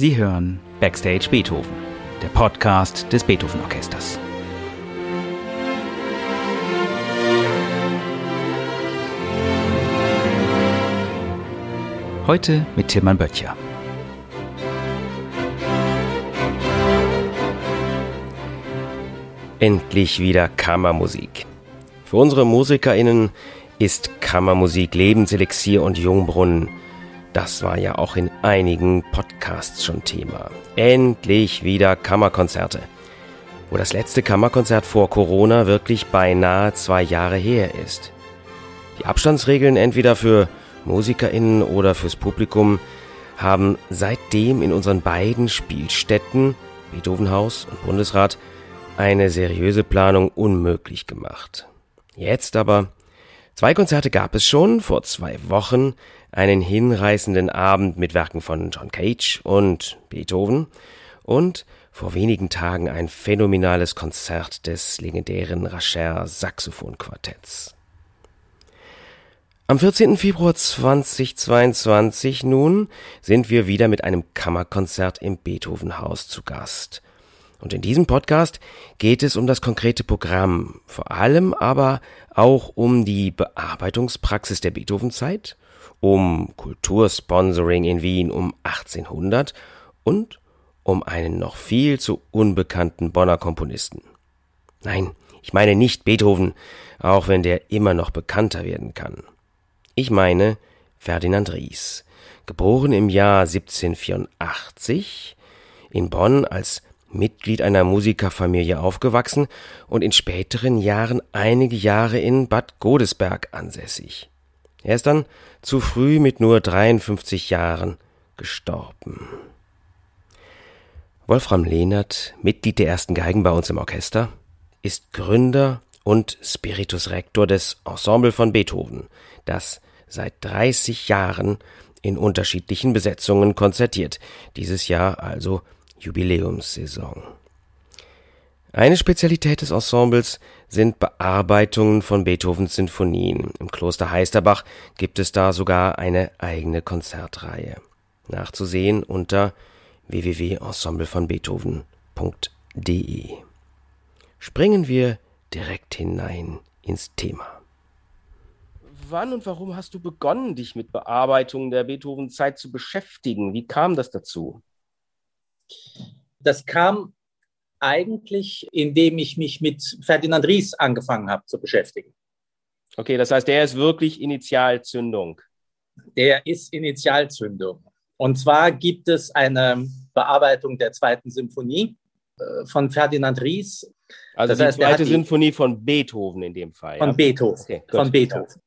Sie hören Backstage Beethoven, der Podcast des Beethoven Orchesters. Heute mit Tilman Böttcher. Endlich wieder Kammermusik. Für unsere MusikerInnen ist Kammermusik Lebenselixier und Jungbrunnen. Das war ja auch in einigen Podcasts schon Thema. Endlich wieder Kammerkonzerte. Wo das letzte Kammerkonzert vor Corona wirklich beinahe zwei Jahre her ist. Die Abstandsregeln entweder für MusikerInnen oder fürs Publikum haben seitdem in unseren beiden Spielstätten, Beethovenhaus und Bundesrat, eine seriöse Planung unmöglich gemacht. Jetzt aber Zwei Konzerte gab es schon vor zwei Wochen, einen hinreißenden Abend mit Werken von John Cage und Beethoven und vor wenigen Tagen ein phänomenales Konzert des legendären Racher Saxophonquartetts. Am 14. Februar 2022 nun sind wir wieder mit einem Kammerkonzert im Beethovenhaus zu Gast. Und in diesem Podcast geht es um das konkrete Programm, vor allem aber auch um die Bearbeitungspraxis der Beethovenzeit, um Kultursponsoring in Wien um 1800 und um einen noch viel zu unbekannten Bonner Komponisten. Nein, ich meine nicht Beethoven, auch wenn der immer noch bekannter werden kann. Ich meine Ferdinand Ries, geboren im Jahr 1784 in Bonn als Mitglied einer Musikerfamilie aufgewachsen und in späteren Jahren einige Jahre in Bad Godesberg ansässig. Er ist dann zu früh mit nur 53 Jahren gestorben. Wolfram Lehnert, Mitglied der ersten Geigen bei uns im Orchester, ist Gründer und Spiritus Rector des Ensemble von Beethoven, das seit 30 Jahren in unterschiedlichen Besetzungen konzertiert, dieses Jahr also Jubiläumssaison. Eine Spezialität des Ensembles sind Bearbeitungen von Beethovens Sinfonien. Im Kloster Heisterbach gibt es da sogar eine eigene Konzertreihe. Nachzusehen unter www.ensemblevonbeethoven.de. Springen wir direkt hinein ins Thema. Wann und warum hast du begonnen, dich mit Bearbeitungen der Beethoven-Zeit zu beschäftigen? Wie kam das dazu? Das kam eigentlich, indem ich mich mit Ferdinand Ries angefangen habe zu beschäftigen. Okay, das heißt, der ist wirklich Initialzündung. Der ist Initialzündung. Und zwar gibt es eine Bearbeitung der zweiten Symphonie äh, von Ferdinand Ries. Also das die heißt, zweite Symphonie von Beethoven in dem Fall. Von ja? Beethoven. Okay, von Beethoven.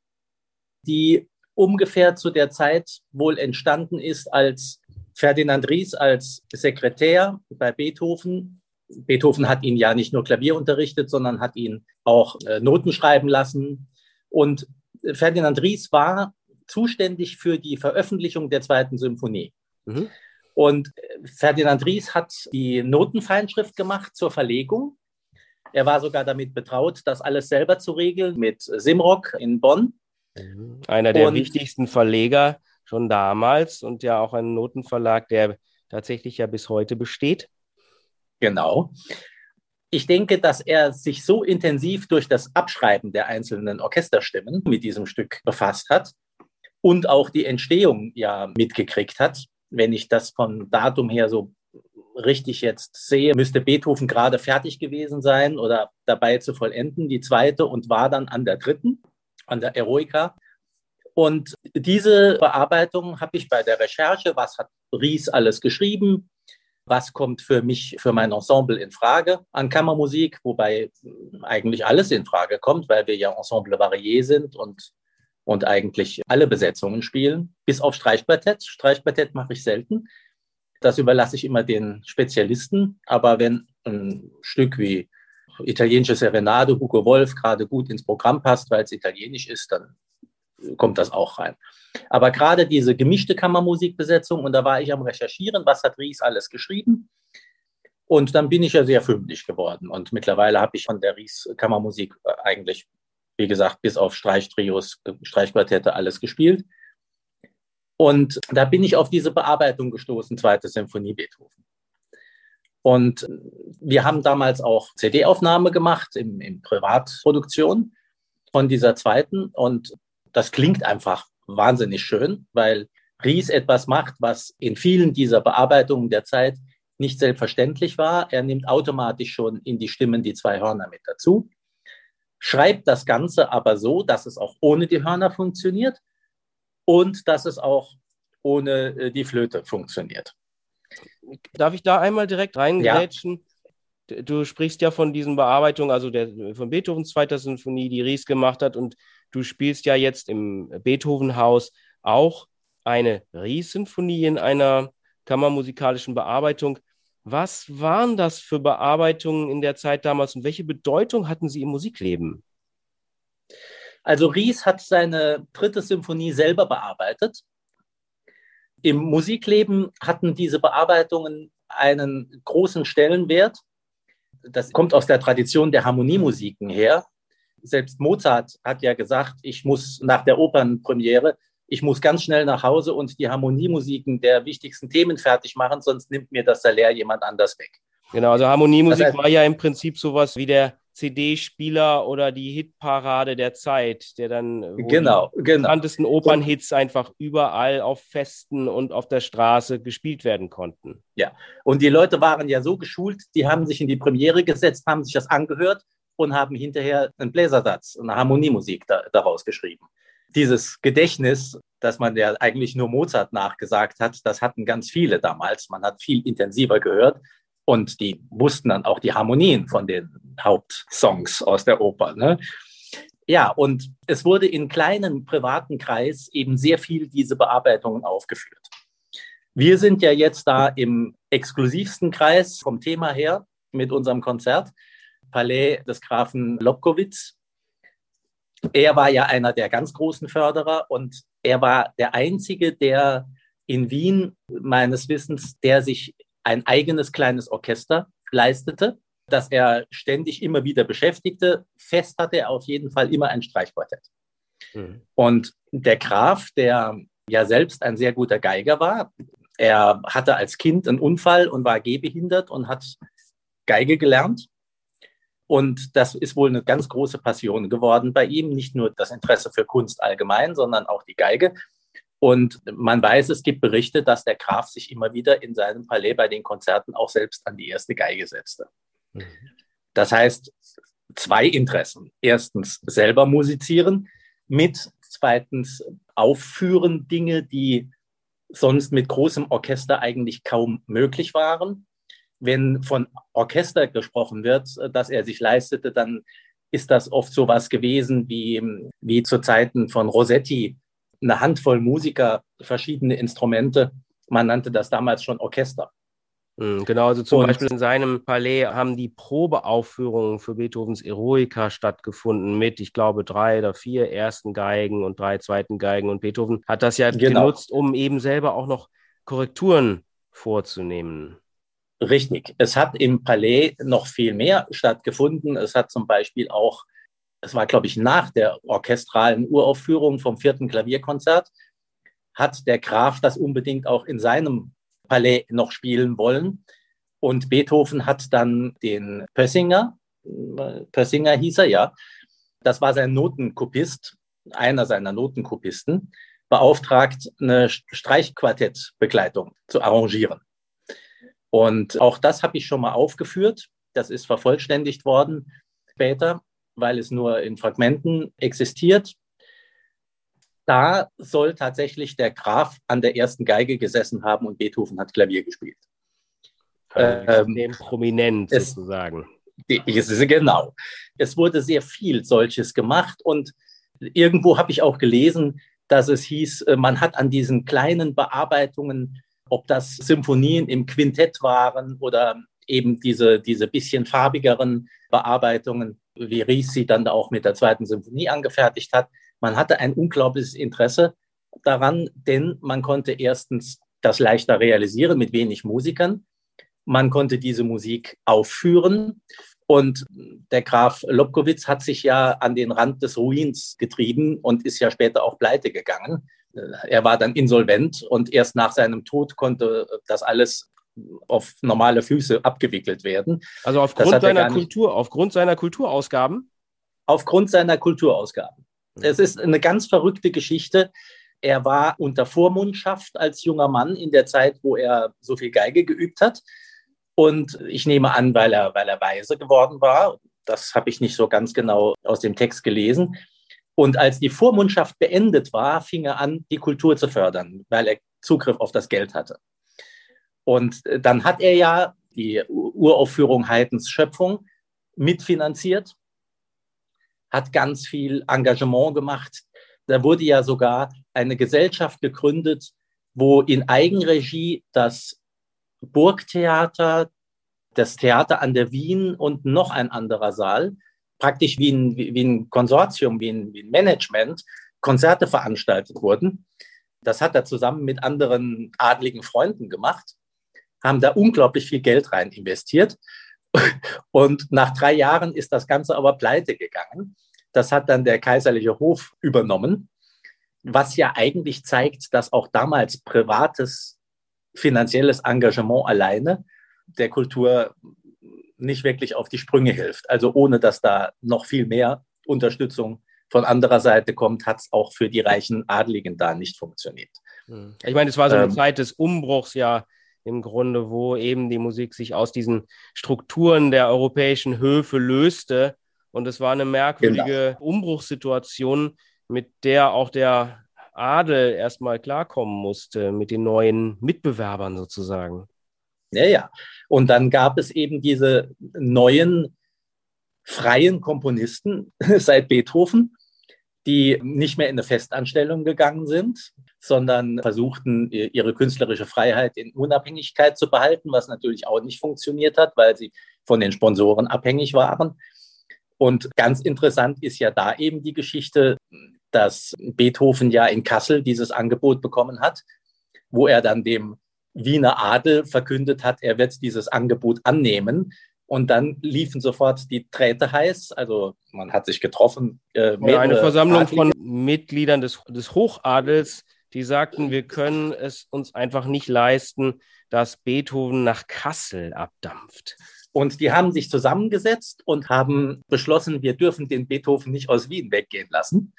Die ungefähr zu der Zeit wohl entstanden ist, als Ferdinand Ries als Sekretär bei Beethoven. Beethoven hat ihn ja nicht nur Klavier unterrichtet, sondern hat ihn auch äh, Noten schreiben lassen. Und Ferdinand Ries war zuständig für die Veröffentlichung der zweiten Symphonie. Mhm. Und Ferdinand Ries hat die Notenfeinschrift gemacht zur Verlegung. Er war sogar damit betraut, das alles selber zu regeln mit Simrock in Bonn. Einer der und, wichtigsten Verleger schon damals und ja auch ein Notenverlag, der tatsächlich ja bis heute besteht. Genau. Ich denke, dass er sich so intensiv durch das Abschreiben der einzelnen Orchesterstimmen mit diesem Stück befasst hat und auch die Entstehung ja mitgekriegt hat. Wenn ich das von Datum her so richtig jetzt sehe, müsste Beethoven gerade fertig gewesen sein oder dabei zu vollenden, die zweite, und war dann an der dritten, an der Eroica. Und diese Bearbeitung habe ich bei der Recherche, was hat Ries alles geschrieben, was kommt für mich, für mein Ensemble in Frage an Kammermusik, wobei eigentlich alles in Frage kommt, weil wir ja Ensemble Varié sind und, und eigentlich alle Besetzungen spielen, bis auf Streichquartett. Streichquartett mache ich selten. Das überlasse ich immer den Spezialisten. Aber wenn ein Stück wie italienische Serenade, Hugo Wolf gerade gut ins Programm passt, weil es italienisch ist, dann kommt das auch rein. Aber gerade diese gemischte Kammermusikbesetzung, und da war ich am Recherchieren, was hat Ries alles geschrieben? Und dann bin ich ja sehr fündig geworden. Und mittlerweile habe ich von der Ries Kammermusik äh, eigentlich, wie gesagt, bis auf Streichtrios, Streichquartette alles gespielt. Und da bin ich auf diese Bearbeitung gestoßen, zweite Symphonie Beethoven. Und wir haben damals auch CD-Aufnahme gemacht in, in Privatproduktion von dieser zweiten. Und das klingt einfach wahnsinnig schön, weil Ries etwas macht, was in vielen dieser Bearbeitungen der Zeit nicht selbstverständlich war. Er nimmt automatisch schon in die Stimmen die zwei Hörner mit dazu, schreibt das Ganze aber so, dass es auch ohne die Hörner funktioniert und dass es auch ohne äh, die Flöte funktioniert. Darf ich da einmal direkt reingrätschen? Ja. Du sprichst ja von diesen Bearbeitungen, also der, von Beethovens zweiter Sinfonie, die Ries gemacht hat, und du spielst ja jetzt im Beethovenhaus auch eine Ries-Sinfonie in einer kammermusikalischen Bearbeitung. Was waren das für Bearbeitungen in der Zeit damals und welche Bedeutung hatten sie im Musikleben? Also Ries hat seine dritte Symphonie selber bearbeitet. Im Musikleben hatten diese Bearbeitungen einen großen Stellenwert. Das kommt aus der Tradition der Harmoniemusiken her. Selbst Mozart hat ja gesagt, ich muss nach der Opernpremiere ich muss ganz schnell nach Hause und die Harmoniemusiken der wichtigsten Themen fertig machen, sonst nimmt mir das Salär jemand anders weg. Genau, also Harmoniemusik das heißt, war ja im Prinzip sowas wie der CD-Spieler oder die Hitparade der Zeit, der dann genau, die genau. bekanntesten Opernhits einfach überall auf Festen und auf der Straße gespielt werden konnten. Ja, und die Leute waren ja so geschult, die haben sich in die Premiere gesetzt, haben sich das angehört und haben hinterher einen Bläsersatz, eine Harmoniemusik da, daraus geschrieben dieses Gedächtnis, das man ja eigentlich nur Mozart nachgesagt hat, das hatten ganz viele damals. Man hat viel intensiver gehört und die wussten dann auch die Harmonien von den Hauptsongs aus der Oper. Ne? Ja, und es wurde in kleinem privaten Kreis eben sehr viel diese Bearbeitungen aufgeführt. Wir sind ja jetzt da im exklusivsten Kreis vom Thema her mit unserem Konzert, Palais des Grafen Lobkowitz er war ja einer der ganz großen Förderer und er war der Einzige, der in Wien meines Wissens, der sich ein eigenes kleines Orchester leistete, das er ständig immer wieder beschäftigte. Fest hatte er auf jeden Fall immer ein Streichquartett. Mhm. Und der Graf, der ja selbst ein sehr guter Geiger war, er hatte als Kind einen Unfall und war gehbehindert und hat Geige gelernt und das ist wohl eine ganz große Passion geworden bei ihm. Nicht nur das Interesse für Kunst allgemein, sondern auch die Geige. Und man weiß, es gibt Berichte, dass der Graf sich immer wieder in seinem Palais bei den Konzerten auch selbst an die erste Geige setzte. Mhm. Das heißt, zwei Interessen. Erstens selber musizieren mit, zweitens aufführen Dinge, die sonst mit großem Orchester eigentlich kaum möglich waren wenn von Orchester gesprochen wird, äh, dass er sich leistete, dann ist das oft so was gewesen wie, wie zu Zeiten von Rossetti, eine Handvoll Musiker, verschiedene Instrumente. Man nannte das damals schon Orchester. Hm, genau, also zum und, Beispiel in seinem Palais haben die Probeaufführungen für Beethovens Eroica stattgefunden mit, ich glaube, drei oder vier ersten Geigen und drei zweiten Geigen. Und Beethoven hat das ja genau. genutzt, um eben selber auch noch Korrekturen vorzunehmen. Richtig. Es hat im Palais noch viel mehr stattgefunden. Es hat zum Beispiel auch, es war, glaube ich, nach der orchestralen Uraufführung vom vierten Klavierkonzert, hat der Graf das unbedingt auch in seinem Palais noch spielen wollen. Und Beethoven hat dann den Pössinger, Pössinger hieß er ja, das war sein Notenkopist, einer seiner Notenkopisten, beauftragt, eine Streichquartettbegleitung zu arrangieren. Und auch das habe ich schon mal aufgeführt. Das ist vervollständigt worden später, weil es nur in Fragmenten existiert. Da soll tatsächlich der Graf an der ersten Geige gesessen haben und Beethoven hat Klavier gespielt. Ähm, prominent es, sozusagen. Es genau. Es wurde sehr viel solches gemacht und irgendwo habe ich auch gelesen, dass es hieß, äh, man hat an diesen kleinen Bearbeitungen ob das Symphonien im Quintett waren oder eben diese, diese bisschen farbigeren Bearbeitungen, wie Ries sie dann auch mit der zweiten Symphonie angefertigt hat. Man hatte ein unglaubliches Interesse daran, denn man konnte erstens das leichter realisieren mit wenig Musikern. Man konnte diese Musik aufführen. Und der Graf Lobkowitz hat sich ja an den Rand des Ruins getrieben und ist ja später auch pleite gegangen. Er war dann insolvent und erst nach seinem Tod konnte das alles auf normale Füße abgewickelt werden. Also aufgrund seiner Kultur, aufgrund seiner Kulturausgaben? Aufgrund seiner Kulturausgaben. Mhm. Es ist eine ganz verrückte Geschichte. Er war unter Vormundschaft als junger Mann in der Zeit, wo er so viel Geige geübt hat. Und ich nehme an, weil er, weil er weise geworden war. Das habe ich nicht so ganz genau aus dem Text gelesen. Und als die Vormundschaft beendet war, fing er an, die Kultur zu fördern, weil er Zugriff auf das Geld hatte. Und äh, dann hat er ja die Uraufführung Haydns Schöpfung mitfinanziert, hat ganz viel Engagement gemacht. Da wurde ja sogar eine Gesellschaft gegründet, wo in Eigenregie das Burgtheater, das Theater an der Wien und noch ein anderer Saal, praktisch wie ein, wie ein Konsortium, wie ein, wie ein Management, Konzerte veranstaltet wurden. Das hat er zusammen mit anderen adligen Freunden gemacht, haben da unglaublich viel Geld rein investiert. Und nach drei Jahren ist das Ganze aber pleite gegangen. Das hat dann der kaiserliche Hof übernommen, was ja eigentlich zeigt, dass auch damals privates finanzielles Engagement alleine der Kultur nicht wirklich auf die Sprünge hilft. Also ohne dass da noch viel mehr Unterstützung von anderer Seite kommt, hat es auch für die reichen Adligen da nicht funktioniert. Hm. Ich meine, es war so eine ähm, Zeit des Umbruchs ja im Grunde, wo eben die Musik sich aus diesen Strukturen der europäischen Höfe löste. Und es war eine merkwürdige genau. Umbruchssituation, mit der auch der Adel erstmal klarkommen musste mit den neuen Mitbewerbern sozusagen. Ja, ja. Und dann gab es eben diese neuen freien Komponisten seit Beethoven, die nicht mehr in eine Festanstellung gegangen sind, sondern versuchten, ihre künstlerische Freiheit in Unabhängigkeit zu behalten, was natürlich auch nicht funktioniert hat, weil sie von den Sponsoren abhängig waren. Und ganz interessant ist ja da eben die Geschichte, dass Beethoven ja in Kassel dieses Angebot bekommen hat, wo er dann dem Wiener Adel verkündet hat, er wird dieses Angebot annehmen. Und dann liefen sofort die Träte heiß. Also man hat sich getroffen. Äh, eine Versammlung Adlige. von Mitgliedern des, des Hochadels, die sagten, wir können es uns einfach nicht leisten, dass Beethoven nach Kassel abdampft. Und die haben sich zusammengesetzt und haben beschlossen, wir dürfen den Beethoven nicht aus Wien weggehen lassen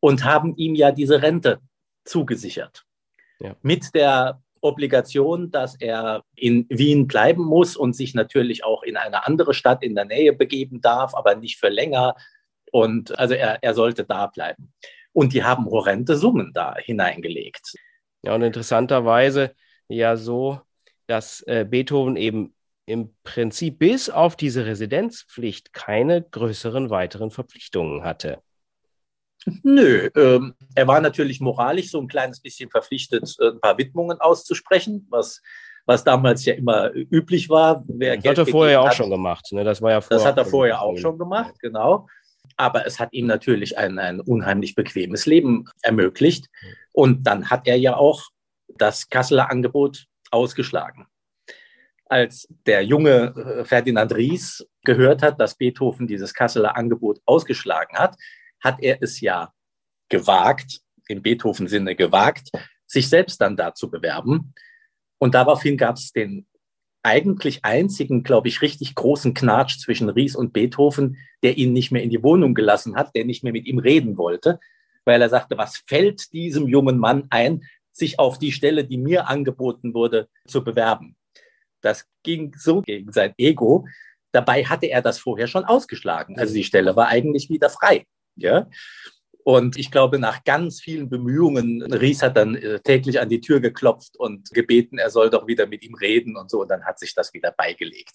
und haben ihm ja diese Rente zugesichert. Ja. Mit der Obligation, dass er in Wien bleiben muss und sich natürlich auch in eine andere Stadt in der Nähe begeben darf, aber nicht für länger. Und also er, er sollte da bleiben. Und die haben horrende Summen da hineingelegt. Ja, und interessanterweise ja so, dass äh, Beethoven eben im Prinzip bis auf diese Residenzpflicht keine größeren weiteren Verpflichtungen hatte. Nö, ähm, er war natürlich moralisch so ein kleines bisschen verpflichtet, äh, ein paar Widmungen auszusprechen, was, was damals ja immer üblich war. Wer das hat er vorher auch schon gemacht. Ne? Das, war ja vorher das hat er vorher auch schon gemacht, genau. Aber es hat ihm natürlich ein, ein unheimlich bequemes Leben ermöglicht. Und dann hat er ja auch das Kasseler Angebot ausgeschlagen. Als der junge äh, Ferdinand Ries gehört hat, dass Beethoven dieses Kasseler Angebot ausgeschlagen hat, hat er es ja gewagt, im Beethoven-Sinne gewagt, sich selbst dann da zu bewerben. Und daraufhin gab es den eigentlich einzigen, glaube ich, richtig großen Knatsch zwischen Ries und Beethoven, der ihn nicht mehr in die Wohnung gelassen hat, der nicht mehr mit ihm reden wollte, weil er sagte, was fällt diesem jungen Mann ein, sich auf die Stelle, die mir angeboten wurde, zu bewerben. Das ging so gegen sein Ego. Dabei hatte er das vorher schon ausgeschlagen. Also die Stelle war eigentlich wieder frei. Ja? Und ich glaube, nach ganz vielen Bemühungen, Ries hat dann äh, täglich an die Tür geklopft und gebeten, er soll doch wieder mit ihm reden und so. Und dann hat sich das wieder beigelegt.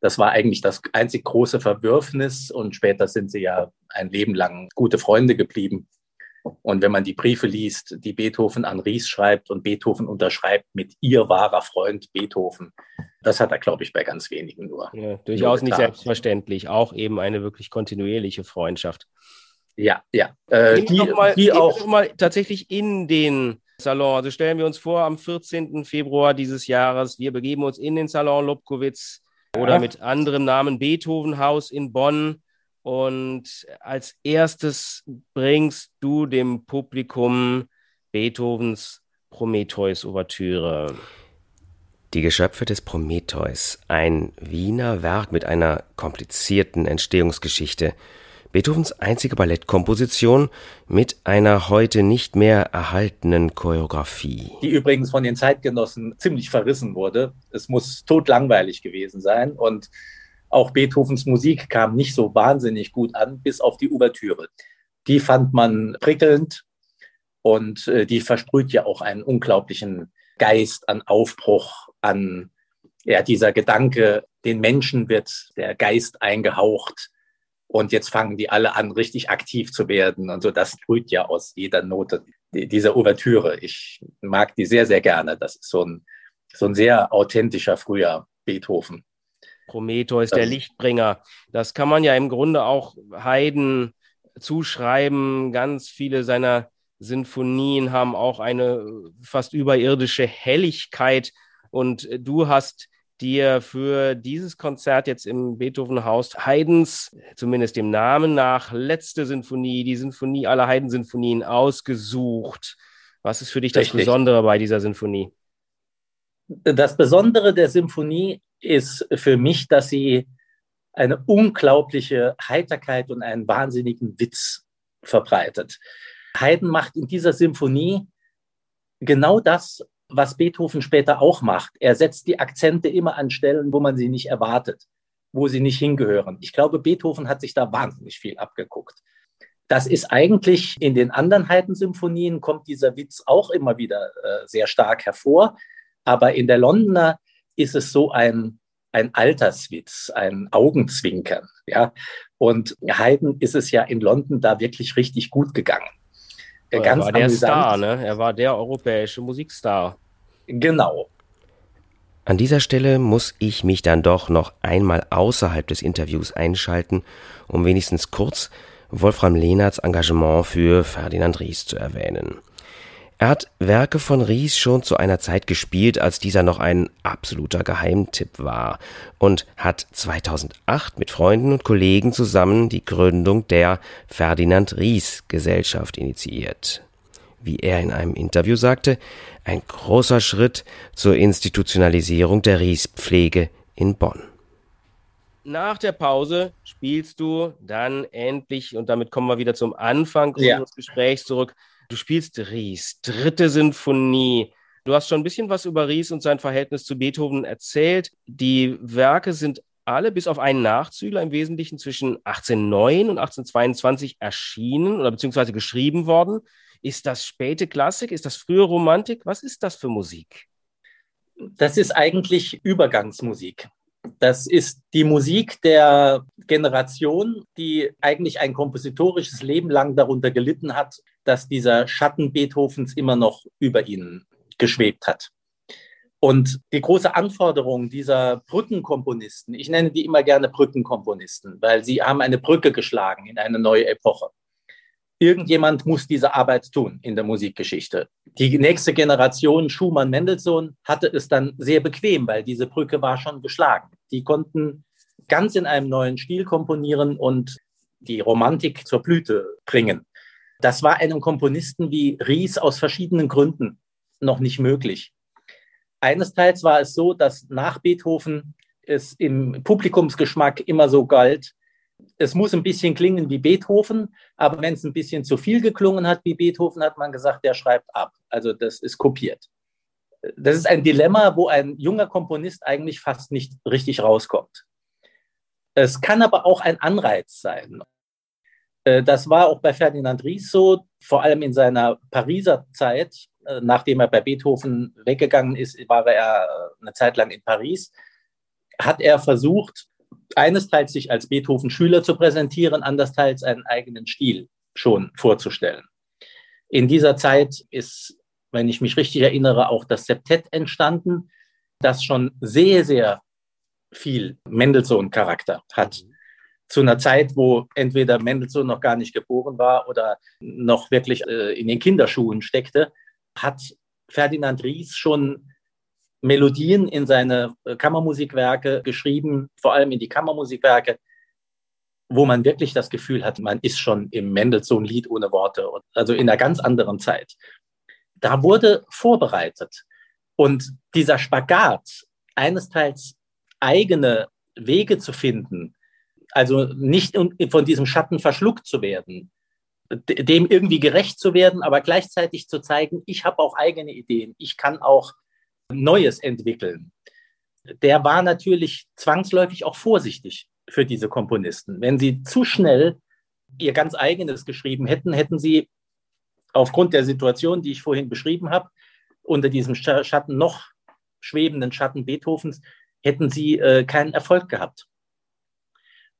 Das war eigentlich das einzig große Verwürfnis. Und später sind sie ja ein Leben lang gute Freunde geblieben. Und wenn man die Briefe liest, die Beethoven an Ries schreibt und Beethoven unterschreibt mit ihr wahrer Freund Beethoven, das hat er, glaube ich, bei ganz wenigen nur. Ja, durchaus nur nicht selbstverständlich. Auch eben eine wirklich kontinuierliche Freundschaft. Ja, ja. Äh, die, mal, die auch mal tatsächlich in den Salon. Also stellen wir uns vor, am 14. Februar dieses Jahres, wir begeben uns in den Salon Lobkowitz ja. oder mit anderem Namen Beethovenhaus in Bonn. Und als erstes bringst du dem Publikum Beethovens Prometheus-Ouvertüre. Die Geschöpfe des Prometheus, ein Wiener Werk mit einer komplizierten Entstehungsgeschichte, Beethovens einzige Ballettkomposition mit einer heute nicht mehr erhaltenen Choreografie. Die übrigens von den Zeitgenossen ziemlich verrissen wurde. Es muss totlangweilig gewesen sein und auch Beethovens Musik kam nicht so wahnsinnig gut an, bis auf die Ouvertüre. Die fand man prickelnd und äh, die versprüht ja auch einen unglaublichen Geist an Aufbruch, an ja, dieser Gedanke, den Menschen wird der Geist eingehaucht und jetzt fangen die alle an, richtig aktiv zu werden und so. Das sprüht ja aus jeder Note dieser Ouvertüre. Ich mag die sehr, sehr gerne. Das ist so ein, so ein sehr authentischer früher Beethoven. Prometheus, der Lichtbringer. Das kann man ja im Grunde auch Haydn zuschreiben. Ganz viele seiner Sinfonien haben auch eine fast überirdische Helligkeit. Und du hast dir für dieses Konzert jetzt im Beethovenhaus Haydns, zumindest dem Namen nach, letzte Sinfonie, die Sinfonie aller Haydn-Sinfonien ausgesucht. Was ist für dich das Richtig. Besondere bei dieser Sinfonie? Das Besondere der Symphonie ist für mich, dass sie eine unglaubliche Heiterkeit und einen wahnsinnigen Witz verbreitet. Haydn macht in dieser Symphonie genau das, was Beethoven später auch macht. Er setzt die Akzente immer an Stellen, wo man sie nicht erwartet, wo sie nicht hingehören. Ich glaube, Beethoven hat sich da wahnsinnig viel abgeguckt. Das ist eigentlich in den anderen Haydn-Symphonien kommt dieser Witz auch immer wieder äh, sehr stark hervor. Aber in der Londoner ist es so ein, ein Alterswitz, ein Augenzwinkern. Ja? Und Haydn ist es ja in London da wirklich richtig gut gegangen. Er ganz war der amüsant. Star, ne? Er war der europäische Musikstar. Genau. An dieser Stelle muss ich mich dann doch noch einmal außerhalb des Interviews einschalten, um wenigstens kurz Wolfram Lehnerts Engagement für Ferdinand Ries zu erwähnen. Er hat Werke von Ries schon zu einer Zeit gespielt, als dieser noch ein absoluter Geheimtipp war und hat 2008 mit Freunden und Kollegen zusammen die Gründung der Ferdinand Ries Gesellschaft initiiert. Wie er in einem Interview sagte, ein großer Schritt zur Institutionalisierung der Ries-Pflege in Bonn. Nach der Pause spielst du dann endlich, und damit kommen wir wieder zum Anfang ja. unseres Gesprächs zurück, Du spielst Ries, dritte Sinfonie. Du hast schon ein bisschen was über Ries und sein Verhältnis zu Beethoven erzählt. Die Werke sind alle bis auf einen Nachzügler im Wesentlichen zwischen 1809 und 1822 erschienen oder beziehungsweise geschrieben worden. Ist das späte Klassik? Ist das frühe Romantik? Was ist das für Musik? Das ist eigentlich Übergangsmusik. Das ist die Musik der Generation, die eigentlich ein kompositorisches Leben lang darunter gelitten hat, dass dieser Schatten Beethovens immer noch über ihnen geschwebt hat. Und die große Anforderung dieser Brückenkomponisten, ich nenne die immer gerne Brückenkomponisten, weil sie haben eine Brücke geschlagen in eine neue Epoche. Irgendjemand muss diese Arbeit tun in der Musikgeschichte. Die nächste Generation, Schumann, Mendelssohn, hatte es dann sehr bequem, weil diese Brücke war schon geschlagen. Die konnten ganz in einem neuen Stil komponieren und die Romantik zur Blüte bringen. Das war einem Komponisten wie Ries aus verschiedenen Gründen noch nicht möglich. Eines Teils war es so, dass nach Beethoven es im Publikumsgeschmack immer so galt, es muss ein bisschen klingen wie Beethoven, aber wenn es ein bisschen zu viel geklungen hat wie Beethoven, hat man gesagt, der schreibt ab. Also das ist kopiert. Das ist ein Dilemma, wo ein junger Komponist eigentlich fast nicht richtig rauskommt. Es kann aber auch ein Anreiz sein. Äh, das war auch bei Ferdinand Ries so, vor allem in seiner Pariser Zeit, äh, nachdem er bei Beethoven weggegangen ist, war er äh, eine Zeit lang in Paris, hat er versucht, einesteils sich als Beethoven-Schüler zu präsentieren, andersteils einen eigenen Stil schon vorzustellen. In dieser Zeit ist, wenn ich mich richtig erinnere, auch das Septett entstanden, das schon sehr, sehr viel Mendelssohn-Charakter hat. Mhm. Zu einer Zeit, wo entweder Mendelssohn noch gar nicht geboren war oder noch wirklich äh, in den Kinderschuhen steckte, hat Ferdinand Ries schon Melodien in seine äh, Kammermusikwerke geschrieben, vor allem in die Kammermusikwerke, wo man wirklich das Gefühl hat, man ist schon im Mendelssohn-Lied ohne Worte, also in einer ganz anderen Zeit. da wurde vorbereitet. Und dieser Spagat, eines Teils eigene Wege zu finden, also nicht von diesem Schatten verschluckt zu werden, dem irgendwie gerecht zu werden, aber gleichzeitig zu zeigen, ich habe auch eigene Ideen, ich kann auch Neues entwickeln. Der war natürlich zwangsläufig auch vorsichtig für diese Komponisten. Wenn sie zu schnell ihr ganz eigenes geschrieben hätten, hätten sie aufgrund der Situation, die ich vorhin beschrieben habe, unter diesem Schatten noch schwebenden Schatten Beethovens, hätten sie äh, keinen Erfolg gehabt.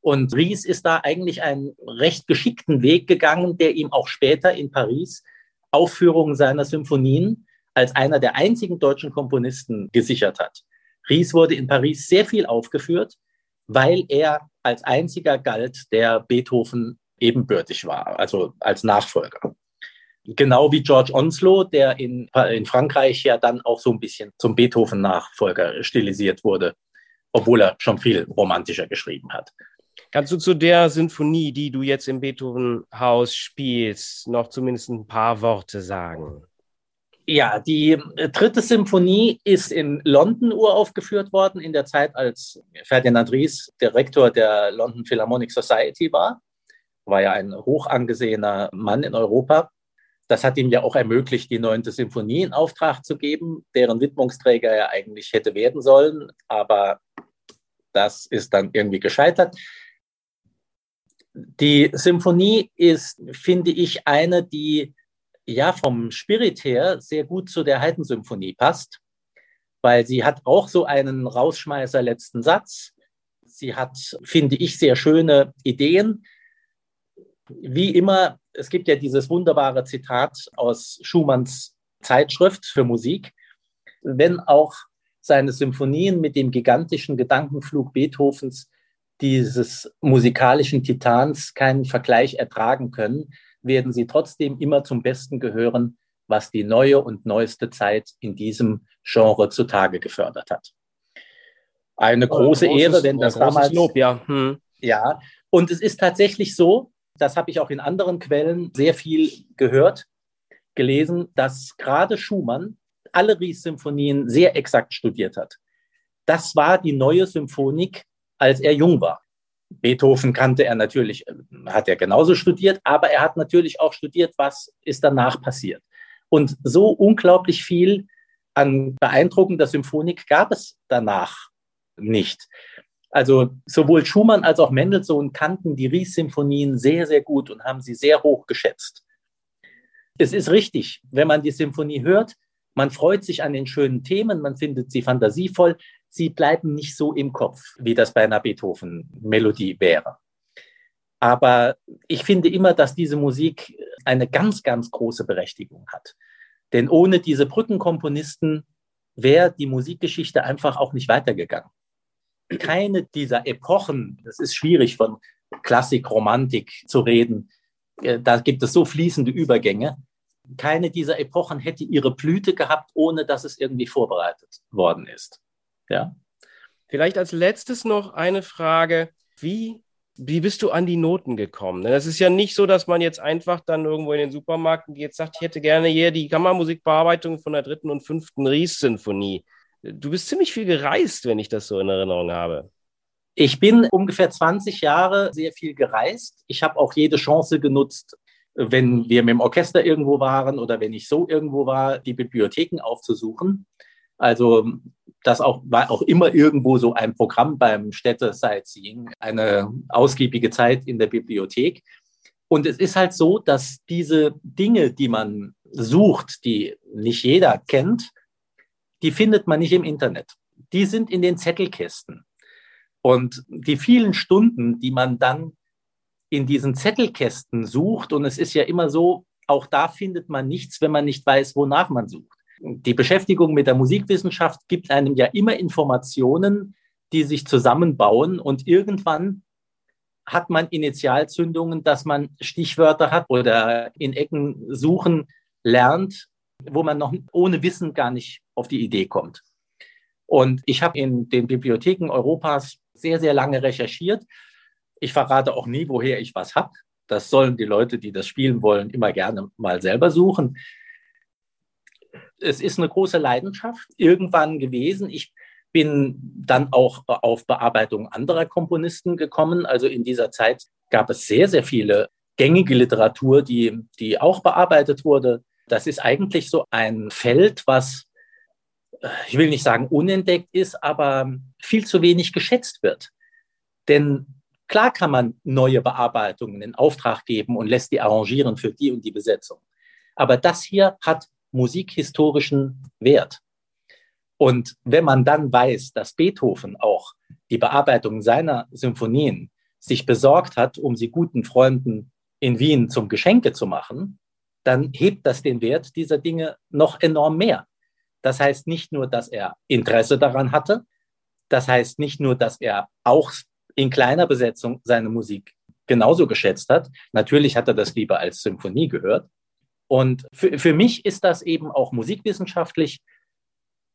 Und Ries ist da eigentlich einen recht geschickten Weg gegangen, der ihm auch später in Paris Aufführungen seiner Symphonien als einer der einzigen deutschen Komponisten gesichert hat. Ries wurde in Paris sehr viel aufgeführt, weil er als einziger galt, der Beethoven ebenbürtig war, also als Nachfolger. Genau wie George Onslow, der in, in Frankreich ja dann auch so ein bisschen zum Beethoven-Nachfolger stilisiert wurde, obwohl er schon viel romantischer geschrieben hat. Kannst du zu der Sinfonie, die du jetzt im Beethoven-Haus spielst, noch zumindest ein paar Worte sagen? Ja, die äh, dritte Symphonie ist in London uraufgeführt worden, in der Zeit, als Ferdinand Ries Direktor der London Philharmonic Society war. War ja ein hoch angesehener Mann in Europa. Das hat ihm ja auch ermöglicht, die neunte Symphonie in Auftrag zu geben, deren Widmungsträger er eigentlich hätte werden sollen. Aber das ist dann irgendwie gescheitert. Die Symphonie ist, finde ich, eine, die ja vom Spirit her sehr gut zu der Haydn-Symphonie passt, weil sie hat auch so einen Rausschmeißer letzten Satz. Sie hat, finde ich, sehr schöne Ideen. Wie immer, es gibt ja dieses wunderbare Zitat aus Schumanns Zeitschrift für Musik. Wenn auch seine Symphonien mit dem gigantischen Gedankenflug Beethovens dieses musikalischen Titans keinen Vergleich ertragen können, werden sie trotzdem immer zum Besten gehören, was die neue und neueste Zeit in diesem Genre zutage gefördert hat. Eine große großes, Ehre, wenn das damals. Lob, ja. Hm. ja, und es ist tatsächlich so, das habe ich auch in anderen Quellen sehr viel gehört, gelesen, dass gerade Schumann alle Ries-Symphonien sehr exakt studiert hat. Das war die neue Symphonik, als er jung war. Beethoven kannte er natürlich, hat er genauso studiert, aber er hat natürlich auch studiert, was ist danach passiert. Und so unglaublich viel an beeindruckender Symphonik gab es danach nicht. Also sowohl Schumann als auch Mendelssohn kannten die Ries-Symphonien sehr, sehr gut und haben sie sehr hoch geschätzt. Es ist richtig, wenn man die Symphonie hört, man freut sich an den schönen Themen, man findet sie fantasievoll, sie bleiben nicht so im Kopf, wie das bei einer Beethoven-Melodie wäre. Aber ich finde immer, dass diese Musik eine ganz, ganz große Berechtigung hat. Denn ohne diese Brückenkomponisten wäre die Musikgeschichte einfach auch nicht weitergegangen. Keine dieser Epochen, das ist schwierig von Klassik, Romantik zu reden, äh, da gibt es so fließende Übergänge. Keine dieser Epochen hätte ihre Blüte gehabt, ohne dass es irgendwie vorbereitet worden ist. Ja. Vielleicht als letztes noch eine Frage. Wie, wie bist du an die Noten gekommen? Denn es ist ja nicht so, dass man jetzt einfach dann irgendwo in den Supermarkt geht, sagt, ich hätte gerne hier die Kammermusikbearbeitung von der dritten und fünften Ries-Sinfonie. Du bist ziemlich viel gereist, wenn ich das so in Erinnerung habe. Ich bin ungefähr 20 Jahre sehr viel gereist. Ich habe auch jede Chance genutzt, wenn wir mit dem Orchester irgendwo waren oder wenn ich so irgendwo war, die Bibliotheken aufzusuchen. Also das auch, war auch immer irgendwo so ein Programm beim Städte-Sightseeing, eine ausgiebige Zeit in der Bibliothek. Und es ist halt so, dass diese Dinge, die man sucht, die nicht jeder kennt, die findet man nicht im Internet. Die sind in den Zettelkästen. Und die vielen Stunden, die man dann in diesen Zettelkästen sucht, und es ist ja immer so, auch da findet man nichts, wenn man nicht weiß, wonach man sucht die Beschäftigung mit der Musikwissenschaft gibt einem ja immer Informationen, die sich zusammenbauen und irgendwann hat man Initialzündungen, dass man Stichwörter hat oder in Ecken suchen lernt, wo man noch ohne Wissen gar nicht auf die Idee kommt. Und ich habe in den Bibliotheken Europas sehr, sehr lange recherchiert. Ich verrate auch nie, woher ich was habe. Das sollen die Leute, die das spielen wollen, immer gerne mal selber suchen. Es ist eine große Leidenschaft irgendwann gewesen. Ich bin dann auch auf Bearbeitung anderer Komponisten gekommen. Also in dieser Zeit gab es sehr, sehr viele gängige Literatur, die, die auch bearbeitet wurde. Das ist eigentlich so ein Feld, was, äh, ich will nicht sagen unentdeckt ist, aber viel zu wenig geschätzt wird. Denn klar kann man neue Bearbeitungen in Auftrag geben und lässt die arrangieren für die und die Besetzung. Aber das hier hat musikhistorischen Wert. Und wenn man dann weiß, dass Beethoven auch die Bearbeitung seiner Symphonien sich besorgt hat, um sie guten Freunden in Wien zum Geschenke zu machen, dann hebt das den Wert dieser Dinge noch enorm mehr. Das heißt nicht nur, dass er Interesse daran hatte, das heißt nicht nur, dass er auch in kleiner Besetzung seine Musik genauso geschätzt hat. Natürlich hat er das lieber als Symphonie gehört. Und für, für mich ist das eben auch musikwissenschaftlich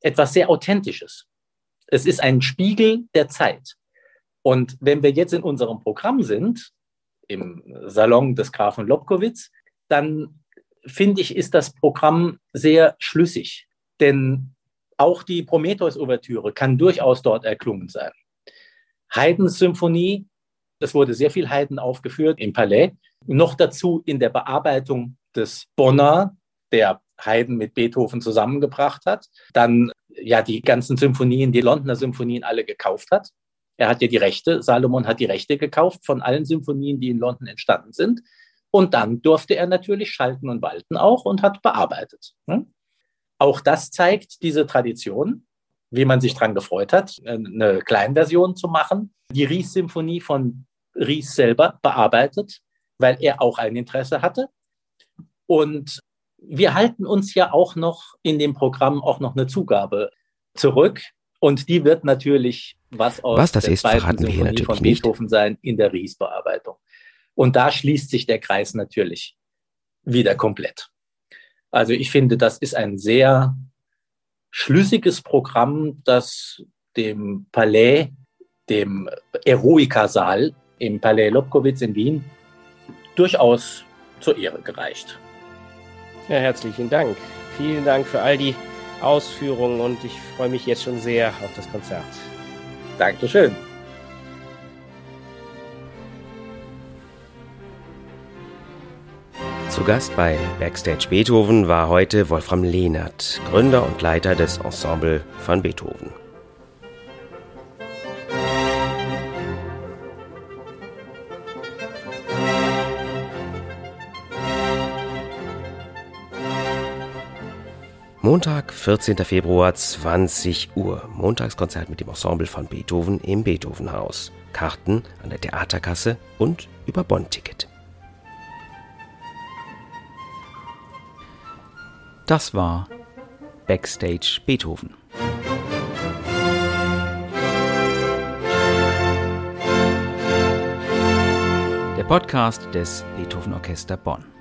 etwas sehr Authentisches. Es ist ein Spiegel der Zeit. Und wenn wir jetzt in unserem Programm sind, im Salon des Grafen Lobkowitz, dann finde ich, ist das Programm sehr schlüssig. Denn auch die Prometheus-Ouvertüre kann durchaus dort erklungen sein. Haydns Symphonie, es wurde sehr viel Haydn aufgeführt im Palais. Noch dazu in der Bearbeitung des Bonner, der Haydn mit Beethoven zusammengebracht hat. Dann ja die ganzen Symphonien, die Londoner Symphonien alle gekauft hat. Er hat ja die Rechte, Salomon hat die Rechte gekauft von allen Symphonien, die in London entstanden sind. Und dann durfte er natürlich schalten und walten auch und hat bearbeitet. Ne? Auch das zeigt diese Tradition, wie man sich daran gefreut hat, eine Kleinversion zu machen. Die Ries-Symphonie von Ries selber bearbeitet, weil er auch ein Interesse hatte. Und wir halten uns ja auch noch in dem Programm auch noch eine Zugabe zurück. Und die wird natürlich was aus was das der ist, hier natürlich von Beethoven nicht. sein in der Ries-Bearbeitung. Und da schließt sich der Kreis natürlich wieder komplett. Also ich finde, das ist ein sehr schlüssiges Programm, das dem Palais, dem Eroika-Saal im Palais Lobkowitz in Wien durchaus zur Ehre gereicht. Ja, herzlichen Dank. Vielen Dank für all die Ausführungen und ich freue mich jetzt schon sehr auf das Konzert. Dankeschön. Zu Gast bei Backstage Beethoven war heute Wolfram Lehnert, Gründer und Leiter des Ensemble von Beethoven. Montag, 14. Februar, 20 Uhr. Montagskonzert mit dem Ensemble von Beethoven im Beethovenhaus. Karten an der Theaterkasse und über Bonn-Ticket. Das war Backstage Beethoven. Der Podcast des Beethoven Orchester Bonn.